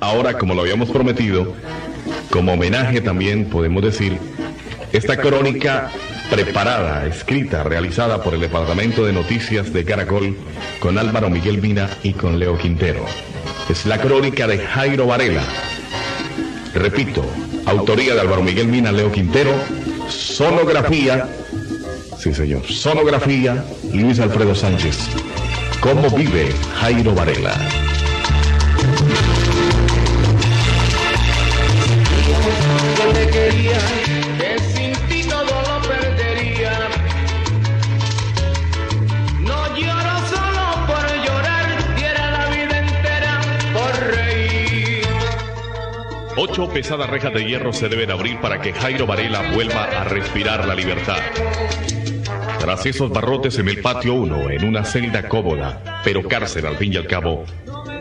Ahora, como lo habíamos prometido, como homenaje también podemos decir, esta crónica preparada, escrita, realizada por el Departamento de Noticias de Caracol con Álvaro Miguel Mina y con Leo Quintero. Es la crónica de Jairo Varela. Repito, autoría de Álvaro Miguel Mina, Leo Quintero, sonografía, sí señor, sonografía, Luis Alfredo Sánchez. ¿Cómo vive Jairo Varela? Ocho pesadas rejas de hierro se deben abrir para que Jairo Varela vuelva a respirar la libertad. Tras esos barrotes en el patio 1, en una celda cómoda, pero cárcel al fin y al cabo,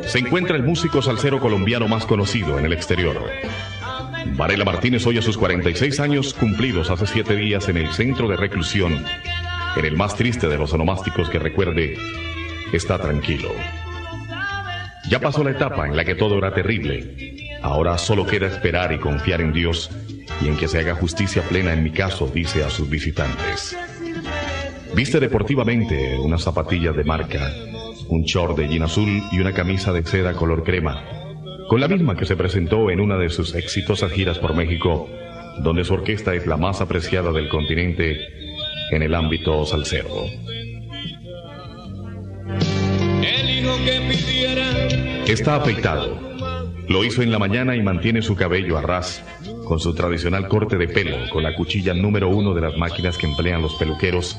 se encuentra el músico salsero colombiano más conocido en el exterior. Varela Martínez hoy a sus 46 años cumplidos hace siete días en el centro de reclusión, en el más triste de los onomásticos que recuerde, está tranquilo. Ya pasó la etapa en la que todo era terrible. Ahora solo queda esperar y confiar en Dios y en que se haga justicia plena en mi caso, dice a sus visitantes. Viste deportivamente unas zapatillas de marca, un short de jean azul y una camisa de seda color crema, con la misma que se presentó en una de sus exitosas giras por México, donde su orquesta es la más apreciada del continente en el ámbito salsero. Está afeitado. Lo hizo en la mañana y mantiene su cabello a ras, con su tradicional corte de pelo, con la cuchilla número uno de las máquinas que emplean los peluqueros,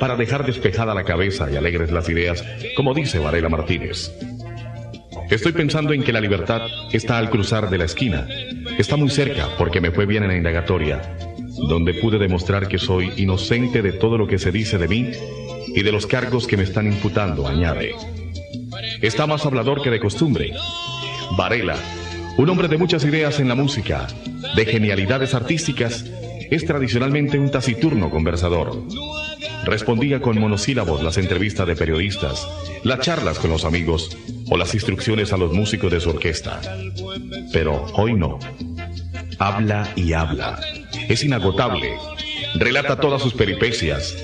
para dejar despejada la cabeza y alegres las ideas, como dice Varela Martínez. Estoy pensando en que la libertad está al cruzar de la esquina. Está muy cerca porque me fue bien en la indagatoria, donde pude demostrar que soy inocente de todo lo que se dice de mí y de los cargos que me están imputando, añade. Está más hablador que de costumbre. Varela, un hombre de muchas ideas en la música, de genialidades artísticas, es tradicionalmente un taciturno conversador. Respondía con monosílabos las entrevistas de periodistas, las charlas con los amigos o las instrucciones a los músicos de su orquesta. Pero hoy no. Habla y habla. Es inagotable. Relata todas sus peripecias,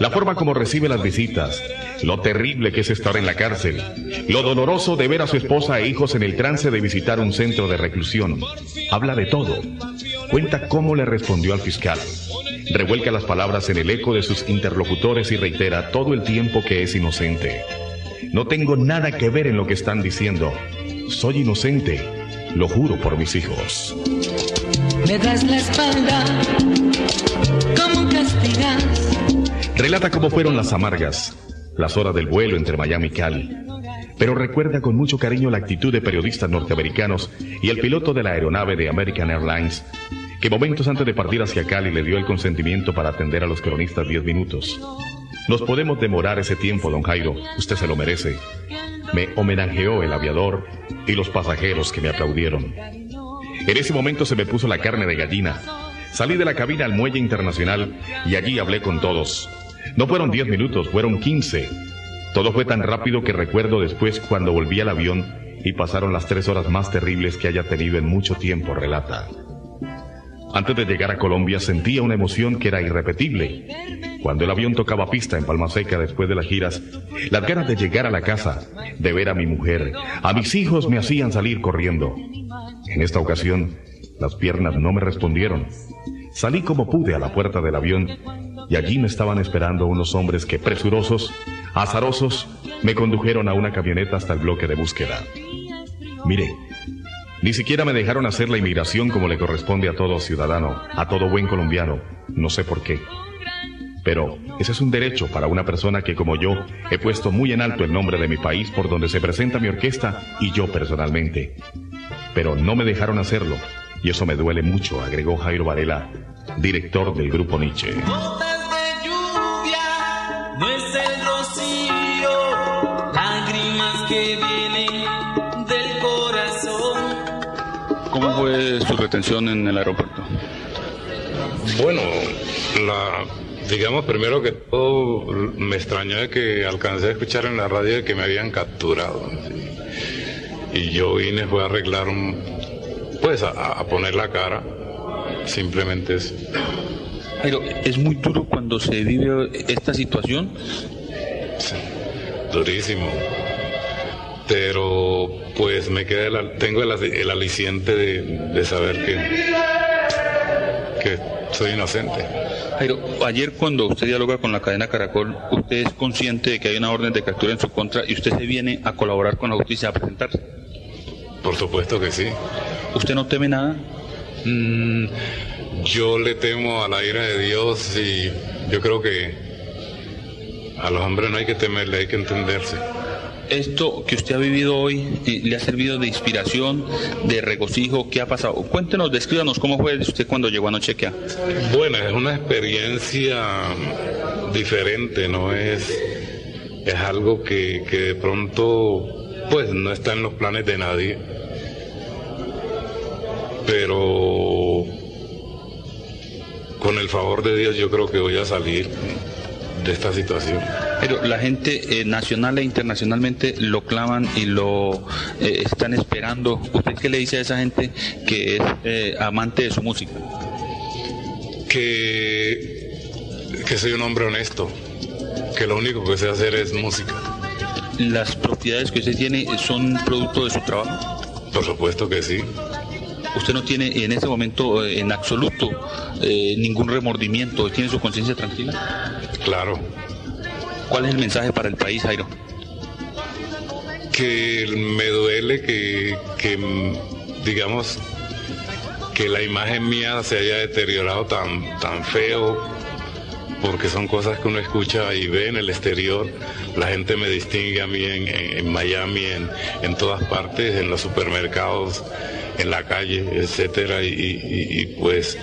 la forma como recibe las visitas, lo terrible que es estar en la cárcel, lo doloroso de ver a su esposa e hijos en el trance de visitar un centro de reclusión. Habla de todo. Cuenta cómo le respondió al fiscal. Revuelca las palabras en el eco de sus interlocutores y reitera todo el tiempo que es inocente. No tengo nada que ver en lo que están diciendo. Soy inocente. Lo juro por mis hijos. Me das la espalda. ¿Cómo castigas? Relata cómo fueron las amargas, las horas del vuelo entre Miami y Cali. Pero recuerda con mucho cariño la actitud de periodistas norteamericanos y el piloto de la aeronave de American Airlines, que momentos antes de partir hacia Cali le dio el consentimiento para atender a los cronistas 10 minutos. Nos podemos demorar ese tiempo, don Jairo, usted se lo merece. Me homenajeó el aviador y los pasajeros que me aplaudieron. En ese momento se me puso la carne de gallina. Salí de la cabina al muelle internacional y allí hablé con todos. No fueron 10 minutos, fueron 15. Todo fue tan rápido que recuerdo después cuando volví al avión y pasaron las tres horas más terribles que haya tenido en mucho tiempo, relata. Antes de llegar a Colombia sentía una emoción que era irrepetible. Cuando el avión tocaba pista en Palma Seca después de las giras, las ganas de llegar a la casa, de ver a mi mujer, a mis hijos me hacían salir corriendo. En esta ocasión, las piernas no me respondieron. Salí como pude a la puerta del avión y allí me estaban esperando unos hombres que presurosos, azarosos, me condujeron a una camioneta hasta el bloque de búsqueda. Mire, ni siquiera me dejaron hacer la inmigración como le corresponde a todo ciudadano, a todo buen colombiano, no sé por qué. Pero ese es un derecho para una persona que como yo he puesto muy en alto el nombre de mi país por donde se presenta mi orquesta y yo personalmente. Pero no me dejaron hacerlo y eso me duele mucho, agregó Jairo Varela, director del grupo Nietzsche. Que vienen del corazón. ¿Cómo fue su retención en el aeropuerto? Bueno, la, digamos primero que todo me extrañó de que alcancé a escuchar en la radio que me habían capturado. y yo vine fue a arreglar un, pues a, poner la cara, simplemente eso. Pero es muy duro cuando se vive esta situación. Sí, durísimo. Pero pues me queda tengo el, aliciente de, saber que, que soy inocente. Pero ayer cuando usted dialoga con la cadena Caracol, ¿usted es consciente de que hay una orden de captura en su contra y usted se viene a colaborar con la justicia a presentarse? Por supuesto que sí. ¿Usted no teme nada? Mm, yo le temo a la ira de Dios y yo creo que a los hombres no hay que temerle, hay que entenderse esto que usted ha vivido hoy le ha servido de inspiración, de regocijo, ¿qué ha pasado? Cuéntenos, descríbanos cómo fue usted cuando llegó anoche aquí. Bueno, es una experiencia diferente, no es, es algo que, que de pronto pues no está en los planes de nadie. Pero con el favor de Dios yo creo que voy a salir de esta situación. Pero la gente eh, nacional e internacionalmente lo claman y lo eh, están esperando. ¿Usted qué le dice a esa gente que es eh, amante de su música? Que, que soy un hombre honesto, que lo único que sé hacer es música. ¿Las propiedades que usted tiene son producto de su trabajo? Por supuesto que sí. ¿Usted no tiene en ese momento en absoluto ningún remordimiento? ¿Tiene su conciencia tranquila? Claro. ¿Cuál es el mensaje para el país, Jairo? Que me duele que, digamos, que la imagen mía se haya deteriorado tan, tan feo, porque son cosas que uno escucha y ve en el exterior. La gente me distingue a mí en, Miami, en, todas partes, en los supermercados, en la calle, etcétera, y, pues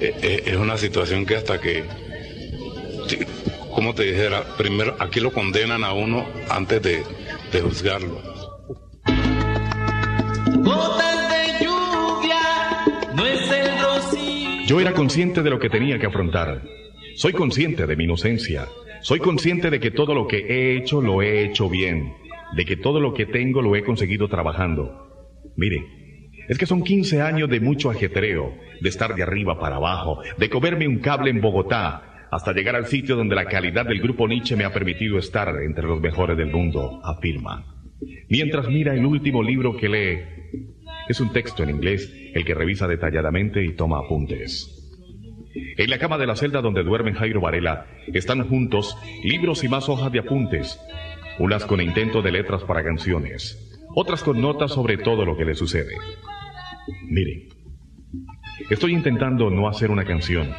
e, e, es una situación que hasta que como te dijera, primero aquí lo condenan a uno antes de, juzgarlo. Yo era consciente de lo que tenía que afrontar. Soy consciente de mi inocencia. Soy consciente de que todo lo que he hecho lo he hecho bien. De que todo lo que tengo lo he conseguido trabajando. Mire, es que son 15 años de mucho ajetreo, de estar de arriba para abajo, de comerme un cable en Bogotá, hasta llegar al sitio donde la calidad del grupo Nietzsche me ha permitido estar entre los mejores del mundo, afirma. Mientras mira el último libro que lee, es un texto en inglés el que revisa detalladamente y toma apuntes. En la cama de la celda donde duerme Jairo Varela están juntos libros y más hojas de apuntes, unas con intento de letras para canciones, otras con notas sobre todo lo que le sucede. Miren, estoy intentando no hacer una canción,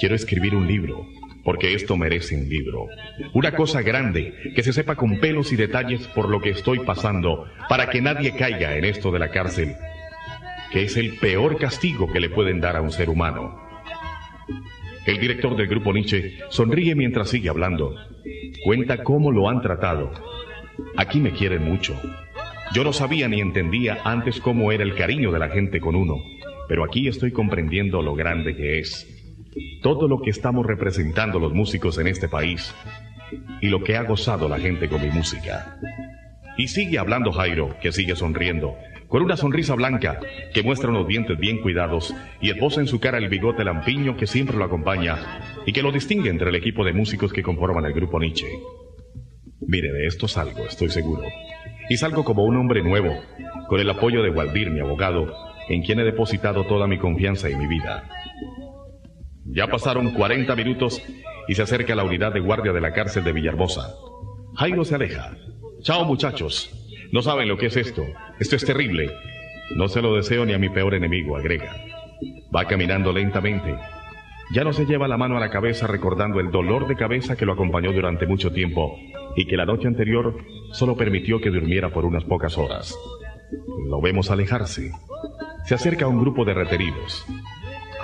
Quiero escribir un libro, porque esto merece un libro. Una cosa grande, que se sepa con pelos y detalles por lo que estoy pasando, para que nadie caiga en esto de la cárcel, que es el peor castigo que le pueden dar a un ser humano. El director del grupo Nietzsche sonríe mientras sigue hablando. Cuenta cómo lo han tratado. Aquí me quieren mucho. Yo no sabía ni entendía antes cómo era el cariño de la gente con uno, pero aquí estoy comprendiendo lo grande que es todo lo que estamos representando los músicos en este país y lo que ha gozado la gente con mi música. Y sigue hablando Jairo, que sigue sonriendo, con una sonrisa blanca que muestra unos dientes bien cuidados y esposa en su cara el bigote lampiño que siempre lo acompaña y que lo distingue entre el equipo de músicos que conforman el grupo Nietzsche. Mire, de esto salgo, estoy seguro. Y salgo como un hombre nuevo, con el apoyo de Waldir, mi abogado, en quien he depositado toda mi confianza y mi vida. Ya pasaron 40 minutos y se acerca la unidad de guardia de la cárcel de Villarbosa. Jairo se aleja. Chao muchachos. No saben lo que es esto. Esto es terrible. No se lo deseo ni a mi peor enemigo, agrega. Va caminando lentamente. Ya no se lleva la mano a la cabeza recordando el dolor de cabeza que lo acompañó durante mucho tiempo y que la noche anterior solo permitió que durmiera por unas pocas horas. Lo vemos alejarse. Se acerca a un grupo de reteridos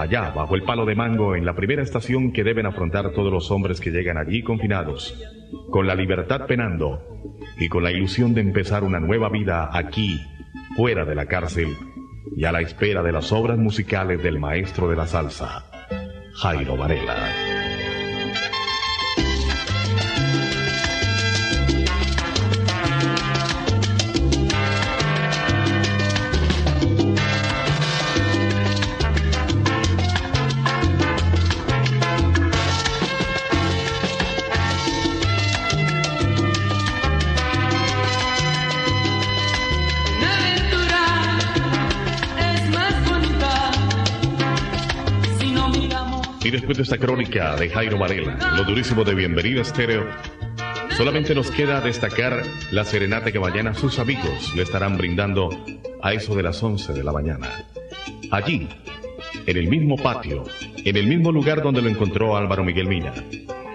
allá bajo el palo de mango en la primera estación que deben afrontar todos los hombres que llegan allí confinados, con la libertad penando y con la ilusión de empezar una nueva vida aquí, fuera de la cárcel y a la espera de las obras musicales del maestro de la salsa, Jairo Varela. Y después de esta crónica de Jairo Varela, lo durísimo de Bienvenido Estéreo, solamente nos queda destacar la serenata que mañana sus amigos le estarán brindando a eso de las 11 de la mañana. Allí, en el mismo patio, en el mismo lugar donde lo encontró Álvaro Miguel Mina,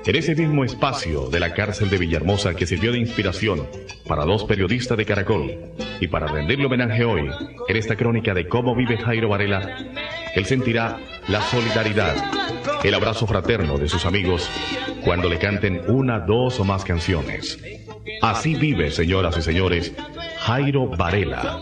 en ese mismo espacio de la cárcel de Villahermosa que sirvió de inspiración para dos periodistas de Caracol y para rendirle homenaje hoy en esta crónica de cómo vive Jairo Varela, él sentirá la solidaridad, el abrazo fraterno de sus amigos cuando le canten una, dos o más canciones. Así vive, señoras y señores, Jairo Varela.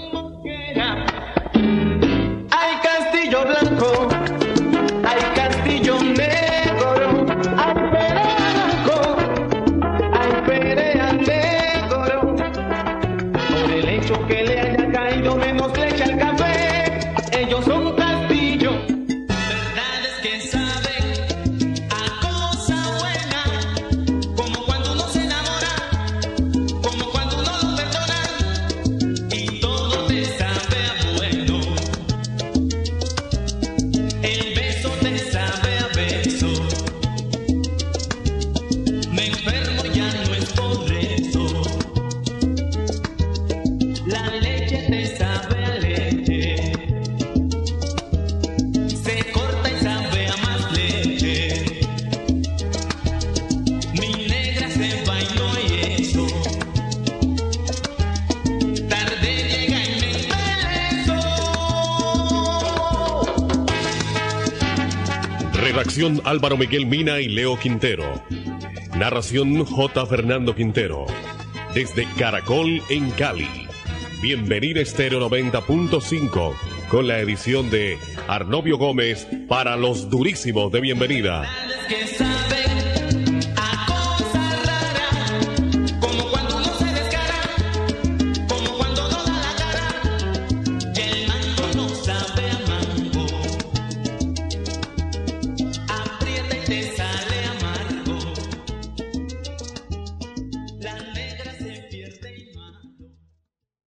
Redacción Álvaro Miguel Mina y Leo Quintero. Narración J. Fernando Quintero. Desde Caracol en Cali. Bienvenido Estéreo 90.5 con la edición de Arnovio Gómez para los durísimos de bienvenida.